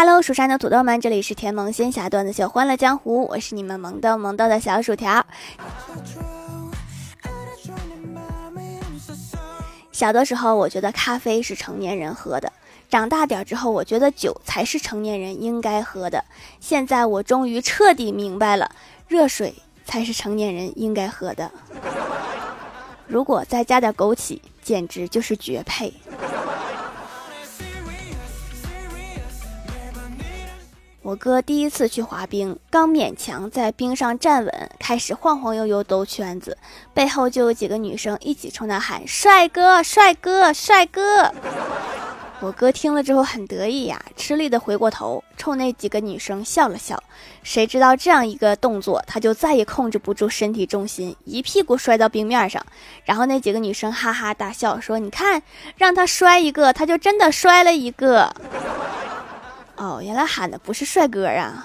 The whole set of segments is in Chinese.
Hello，蜀山的土豆们，这里是甜萌仙侠段子秀欢乐江湖，我是你们萌豆萌豆的小薯条。小的时候，我觉得咖啡是成年人喝的；长大点之后，我觉得酒才是成年人应该喝的。现在我终于彻底明白了，热水才是成年人应该喝的。如果再加点枸杞，简直就是绝配。我哥第一次去滑冰，刚勉强在冰上站稳，开始晃晃悠悠兜圈子，背后就有几个女生一起冲他喊：“帅哥，帅哥，帅哥！”我哥听了之后很得意呀，吃力的回过头，冲那几个女生笑了笑。谁知道这样一个动作，他就再也控制不住身体重心，一屁股摔到冰面上。然后那几个女生哈哈大笑，说：“你看，让他摔一个，他就真的摔了一个。”哦，原来喊的不是帅哥啊！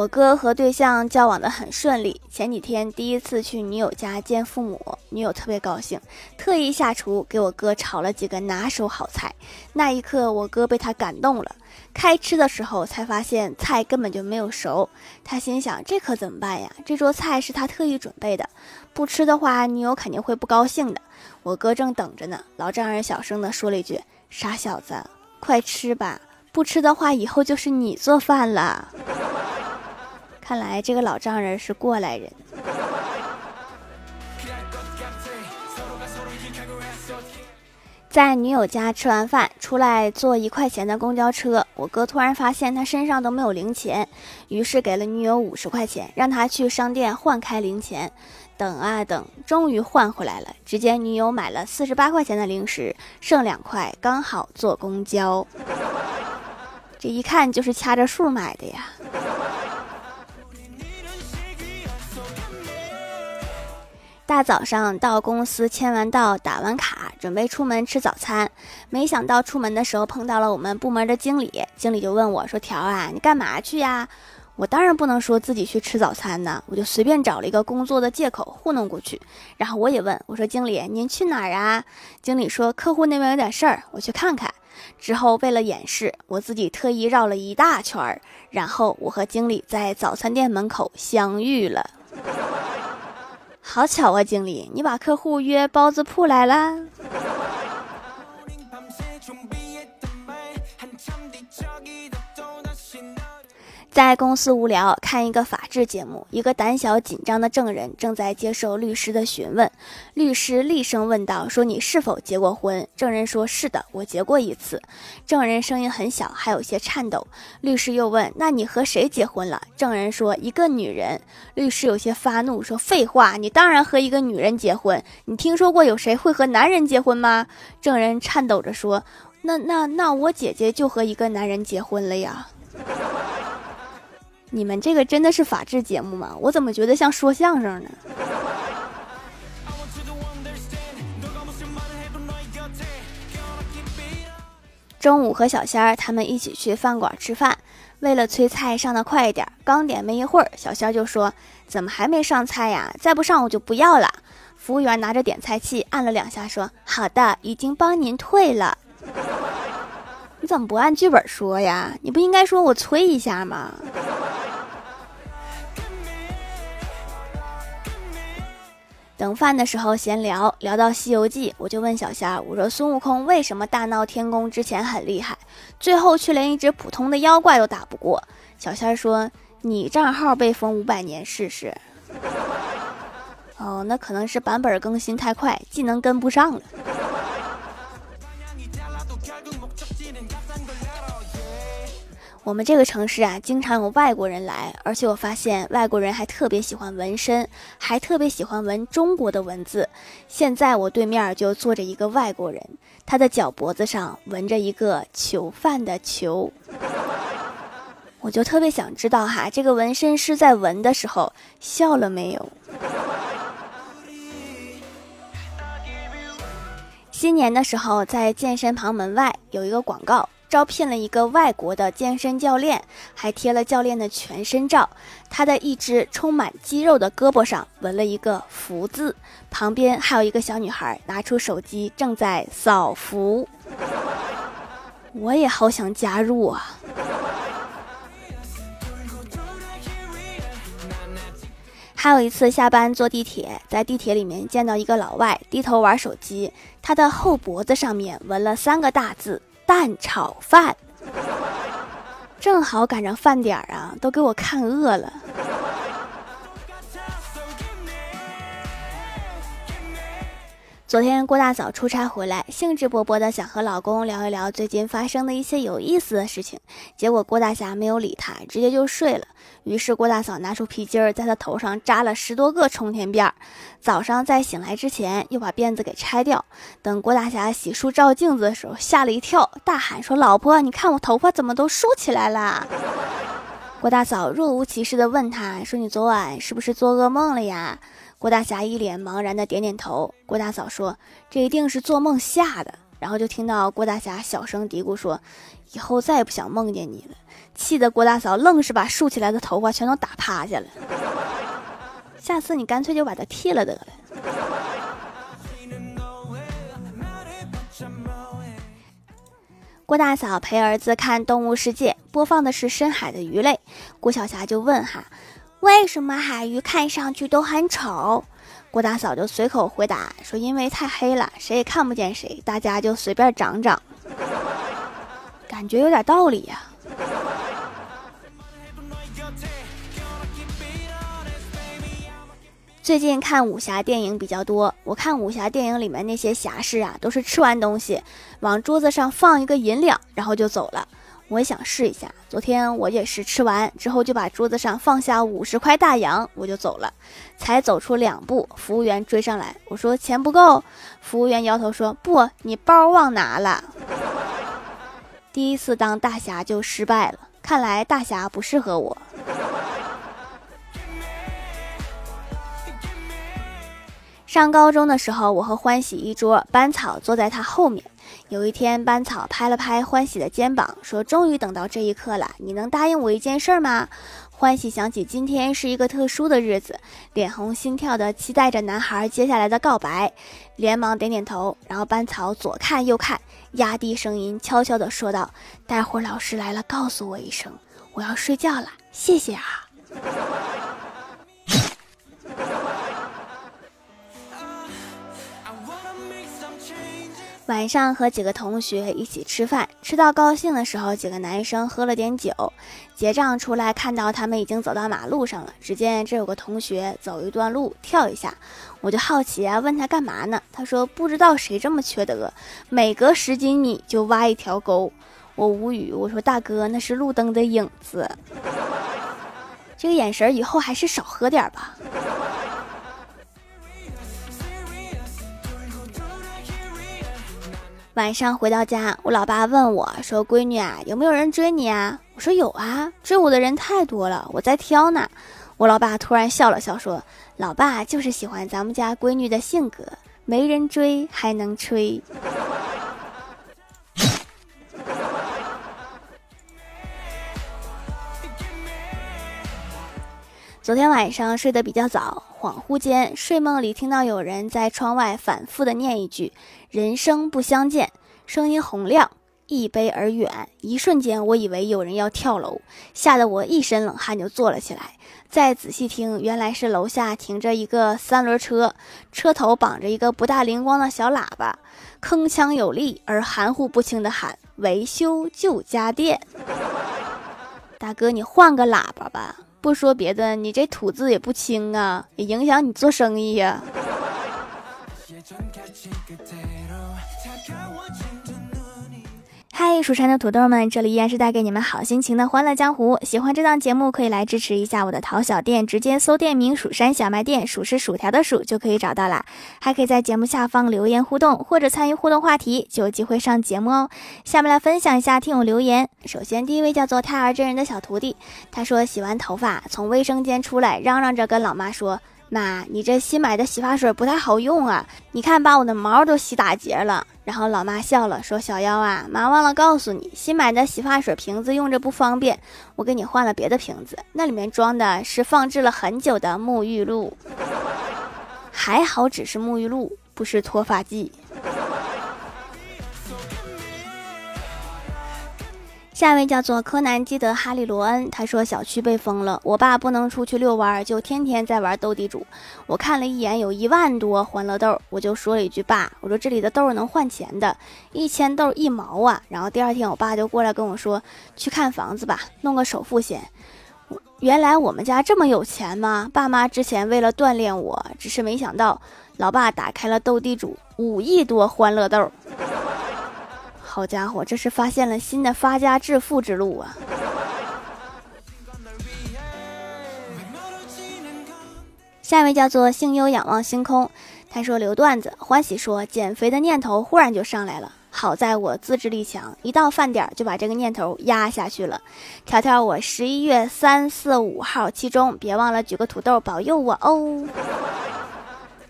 我哥和对象交往的很顺利，前几天第一次去女友家见父母，女友特别高兴，特意下厨给我哥炒了几个拿手好菜。那一刻，我哥被他感动了。开吃的时候才发现菜根本就没有熟，他心想这可怎么办呀？这桌菜是他特意准备的，不吃的话，女友肯定会不高兴的。我哥正等着呢，老丈人小声的说了一句：“傻小子，快吃吧，不吃的话，以后就是你做饭了。”看来这个老丈人是过来人。在女友家吃完饭，出来坐一块钱的公交车，我哥突然发现他身上都没有零钱，于是给了女友五十块钱，让他去商店换开零钱。等啊等，终于换回来了。只见女友买了四十八块钱的零食，剩两块，刚好坐公交。这一看就是掐着数买的呀。大早上到公司签完到，打完卡，准备出门吃早餐，没想到出门的时候碰到了我们部门的经理。经理就问我说：“条啊，你干嘛去呀？”我当然不能说自己去吃早餐呢，我就随便找了一个工作的借口糊弄过去。然后我也问我说：“经理，您去哪儿啊？”经理说：“客户那边有点事儿，我去看看。”之后为了掩饰，我自己特意绕了一大圈儿。然后我和经理在早餐店门口相遇了。好巧啊，经理，你把客户约包子铺来了？在公司无聊，看一个法制节目，一个胆小紧张的证人正在接受律师的询问。律师厉声问道：“说你是否结过婚？”证人说：“是的，我结过一次。”证人声音很小，还有些颤抖。律师又问：“那你和谁结婚了？”证人说：“一个女人。”律师有些发怒说：“废话，你当然和一个女人结婚。你听说过有谁会和男人结婚吗？”证人颤抖着说：“那那那，我姐姐就和一个男人结婚了呀。”你们这个真的是法制节目吗？我怎么觉得像说相声呢？中午和小仙儿他们一起去饭馆吃饭，为了催菜上的快一点，刚点没一会儿，小仙儿就说：“怎么还没上菜呀？再不上我就不要了。”服务员拿着点菜器按了两下，说：“好的，已经帮您退了。”你怎么不按剧本说呀？你不应该说我催一下吗？等饭的时候闲聊，聊到《西游记》，我就问小仙儿：“我说孙悟空为什么大闹天宫之前很厉害，最后却连一只普通的妖怪都打不过？”小仙儿说：“你账号被封五百年试试。”哦，那可能是版本更新太快，技能跟不上了。我们这个城市啊，经常有外国人来，而且我发现外国人还特别喜欢纹身，还特别喜欢纹中国的文字。现在我对面就坐着一个外国人，他的脚脖子上纹着一个囚犯的囚，我就特别想知道哈，这个纹身师在纹的时候笑了没有？新年的时候，在健身房门外有一个广告。招聘了一个外国的健身教练，还贴了教练的全身照。他的一只充满肌肉的胳膊上纹了一个福字，旁边还有一个小女孩拿出手机正在扫福。我也好想加入啊！还有一次下班坐地铁，在地铁里面见到一个老外低头玩手机，他的后脖子上面纹了三个大字“蛋炒饭”，正好赶上饭点儿啊，都给我看饿了。昨天郭大嫂出差回来，兴致勃勃的想和老公聊一聊最近发生的一些有意思的事情，结果郭大侠没有理她，直接就睡了。于是郭大嫂拿出皮筋儿，在他头上扎了十多个冲天辫儿。早上在醒来之前，又把辫子给拆掉。等郭大侠洗漱照镜子的时候，吓了一跳，大喊说：“老婆，你看我头发怎么都竖起来了？”郭大嫂若无其事的问他说：“你昨晚是不是做噩梦了呀？”郭大侠一脸茫然的点点头。郭大嫂说：“这一定是做梦吓的。”然后就听到郭大侠小声嘀咕说：“以后再也不想梦见你了。”气得郭大嫂愣是把竖起来的头发全都打趴下了。下次你干脆就把它剃了得了。郭大嫂陪儿子看《动物世界》，播放的是深海的鱼类。郭晓霞就问哈。为什么海鱼看上去都很丑？郭大嫂就随口回答说：“因为太黑了，谁也看不见谁，大家就随便长长。”感觉有点道理呀。最近看武侠电影比较多，我看武侠电影里面那些侠士啊，都是吃完东西往桌子上放一个银两，然后就走了。我也想试一下。昨天我也是吃完之后就把桌子上放下五十块大洋，我就走了。才走出两步，服务员追上来，我说钱不够。服务员摇头说：“不，你包忘拿了。”第一次当大侠就失败了，看来大侠不适合我。上高中的时候，我和欢喜一桌，班草坐在他后面。有一天，班草拍了拍欢喜的肩膀，说：“终于等到这一刻了，你能答应我一件事吗？”欢喜想起今天是一个特殊的日子，脸红心跳的期待着男孩接下来的告白，连忙点点头。然后班草左看右看，压低声音悄悄地说道：“待会儿老师来了，告诉我一声，我要睡觉了，谢谢啊。”晚上和几个同学一起吃饭，吃到高兴的时候，几个男生喝了点酒，结账出来，看到他们已经走到马路上了。只见这有个同学走一段路跳一下，我就好奇啊，问他干嘛呢？他说不知道谁这么缺德，每隔十几米就挖一条沟。我无语，我说大哥那是路灯的影子，这个眼神以后还是少喝点吧。晚上回到家，我老爸问我说：“闺女啊，有没有人追你啊？”我说：“有啊，追我的人太多了，我在挑呢。”我老爸突然笑了笑说：“老爸就是喜欢咱们家闺女的性格，没人追还能吹。” 昨天晚上睡得比较早，恍惚间睡梦里听到有人在窗外反复的念一句“人生不相见”，声音洪亮，一悲而远。一瞬间，我以为有人要跳楼，吓得我一身冷汗就坐了起来。再仔细听，原来是楼下停着一个三轮车，车头绑着一个不大灵光的小喇叭，铿锵有力而含糊不清的喊：“维修旧家电。”大哥，你换个喇叭吧。不说别的，你这吐字也不清啊，也影响你做生意呀。嗨，蜀山的土豆们，这里依然是带给你们好心情的欢乐江湖。喜欢这档节目，可以来支持一下我的淘小店，直接搜店名“蜀山小卖店”，数是薯条的数就可以找到啦。还可以在节目下方留言互动，或者参与互动话题，就有机会上节目哦。下面来分享一下听友留言。首先，第一位叫做胎儿真人的小徒弟，他说洗完头发从卫生间出来，嚷嚷着跟老妈说：“妈，你这新买的洗发水不太好用啊，你看把我的毛都洗打结了。然后老妈笑了，说：“小妖啊，妈忘了告诉你，新买的洗发水瓶子用着不方便，我给你换了别的瓶子，那里面装的是放置了很久的沐浴露，还好只是沐浴露，不是脱发剂。”下一位叫做柯南基德哈利罗恩，他说小区被封了，我爸不能出去遛弯，就天天在玩斗地主。我看了一眼，有一万多欢乐豆，我就说了一句：“爸，我说这里的豆能换钱的，一千豆一毛啊。”然后第二天，我爸就过来跟我说：“去看房子吧，弄个首付先。”原来我们家这么有钱吗？爸妈之前为了锻炼我，只是没想到，老爸打开了斗地主，五亿多欢乐豆。好家伙，这是发现了新的发家致富之路啊！下一位叫做幸优仰望星空，他说留段子，欢喜说减肥的念头忽然就上来了，好在我自制力强，一到饭点就把这个念头压下去了。条条，我十一月三四五号期中，别忘了举个土豆保佑我哦。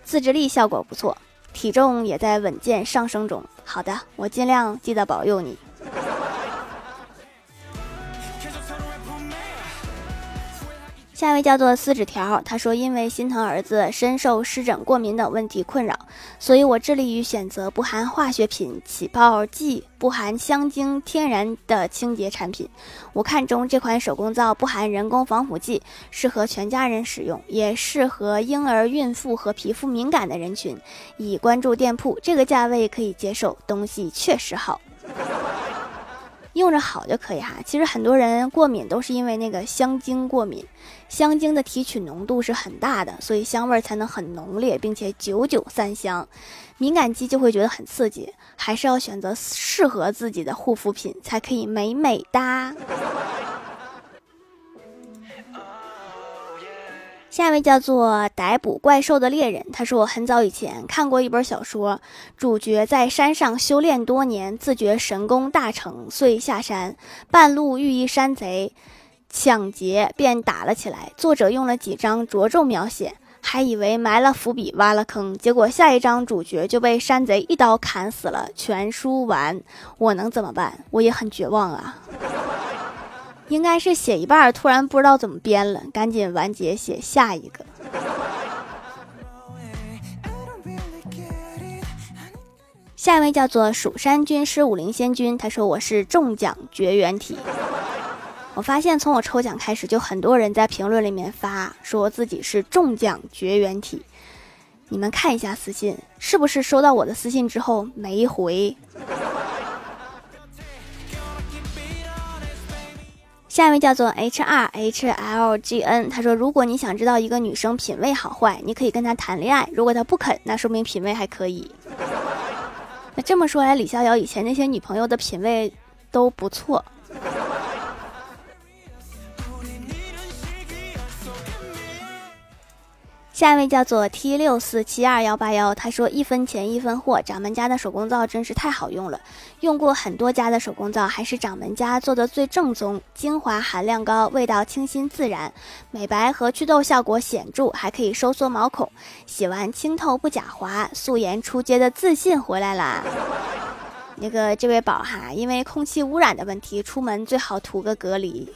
自制力效果不错。体重也在稳健上升中。好的，我尽量记得保佑你。下一位叫做撕纸条，他说：“因为心疼儿子深受湿疹、过敏等问题困扰，所以我致力于选择不含化学品、起泡剂、不含香精、天然的清洁产品。我看中这款手工皂，不含人工防腐剂，适合全家人使用，也适合婴儿、孕妇和皮肤敏感的人群。已关注店铺，这个价位可以接受，东西确实好。”用着好就可以哈。其实很多人过敏都是因为那个香精过敏，香精的提取浓度是很大的，所以香味才能很浓烈，并且久久散香。敏感肌就会觉得很刺激，还是要选择适合自己的护肤品才可以美美哒。下一位叫做逮捕怪兽的猎人，他说我很早以前看过一本小说，主角在山上修炼多年，自觉神功大成，遂下山，半路遇一山贼抢劫，便打了起来。作者用了几张着重描写，还以为埋了伏笔，挖了坑，结果下一章主角就被山贼一刀砍死了。全书完，我能怎么办？我也很绝望啊。应该是写一半，突然不知道怎么编了，赶紧完结写下一个。下一位叫做蜀山军师武林仙君，他说我是中奖绝缘体。我发现从我抽奖开始，就很多人在评论里面发说自己是中奖绝缘体。你们看一下私信，是不是收到我的私信之后没回？下一位叫做 H R H L G N，他说：“如果你想知道一个女生品味好坏，你可以跟她谈恋爱。如果她不肯，那说明品味还可以。那这么说来，李逍遥以前那些女朋友的品味都不错。”下一位叫做 T 六四七二幺八幺，他说一分钱一分货，掌门家的手工皂真是太好用了，用过很多家的手工皂，还是掌门家做的最正宗，精华含量高，味道清新自然，美白和祛痘效果显著，还可以收缩毛孔，洗完清透不假滑，素颜出街的自信回来啦。那个这位宝哈，因为空气污染的问题，出门最好涂个隔离。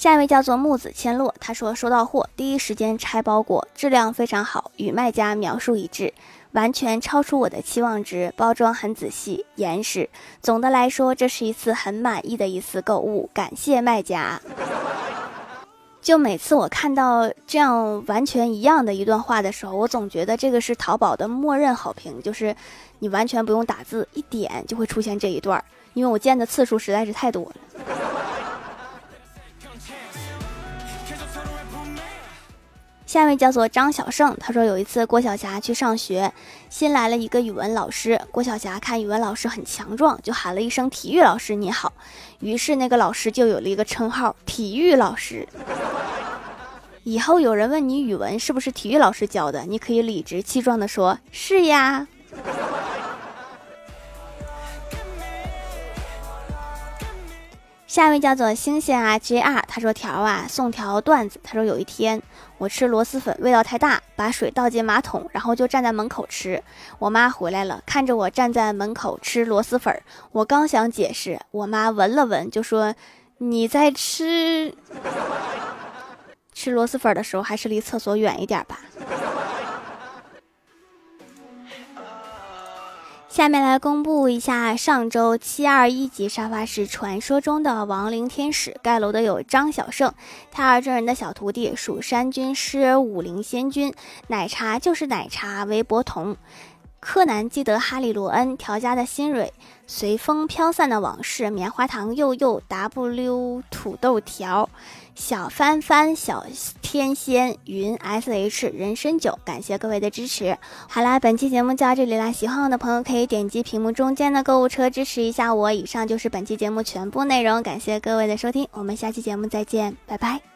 下一位叫做木子千落，他说收到货第一时间拆包裹，质量非常好，与卖家描述一致，完全超出我的期望值，包装很仔细严实。总的来说，这是一次很满意的一次购物，感谢卖家。就每次我看到这样完全一样的一段话的时候，我总觉得这个是淘宝的默认好评，就是你完全不用打字，一点就会出现这一段，因为我见的次数实在是太多了。下一位叫做张小胜，他说有一次郭晓霞去上学，新来了一个语文老师。郭晓霞看语文老师很强壮，就喊了一声“体育老师你好”，于是那个老师就有了一个称号“体育老师”。以后有人问你语文是不是体育老师教的，你可以理直气壮地说“是呀”。下一位叫做星星啊 JR，他说条啊送条段子，他说有一天我吃螺蛳粉味道太大，把水倒进马桶，然后就站在门口吃。我妈回来了，看着我站在门口吃螺蛳粉，我刚想解释，我妈闻了闻就说你在吃吃螺蛳粉的时候，还是离厕所远一点吧。下面来公布一下上周七二一级沙发是传说中的亡灵天使。盖楼的有张小胜、太二真人的小徒弟、蜀山军师、武灵仙君、奶茶就是奶茶、韦伯彤、柯南基德、哈利罗恩、调家的新蕊、随风飘散的往事、棉花糖、又又、W 土豆条。小帆帆、小天仙、云 S H、人参酒，感谢各位的支持。好啦，本期节目就到这里啦，喜欢我的朋友可以点击屏幕中间的购物车支持一下我。以上就是本期节目全部内容，感谢各位的收听，我们下期节目再见，拜拜。